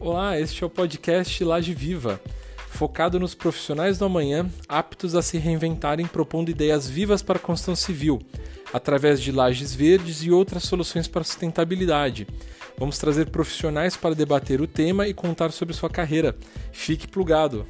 Olá, este é o podcast Laje Viva, focado nos profissionais do amanhã aptos a se reinventarem propondo ideias vivas para a construção civil, através de lajes verdes e outras soluções para a sustentabilidade. Vamos trazer profissionais para debater o tema e contar sobre sua carreira. Fique plugado!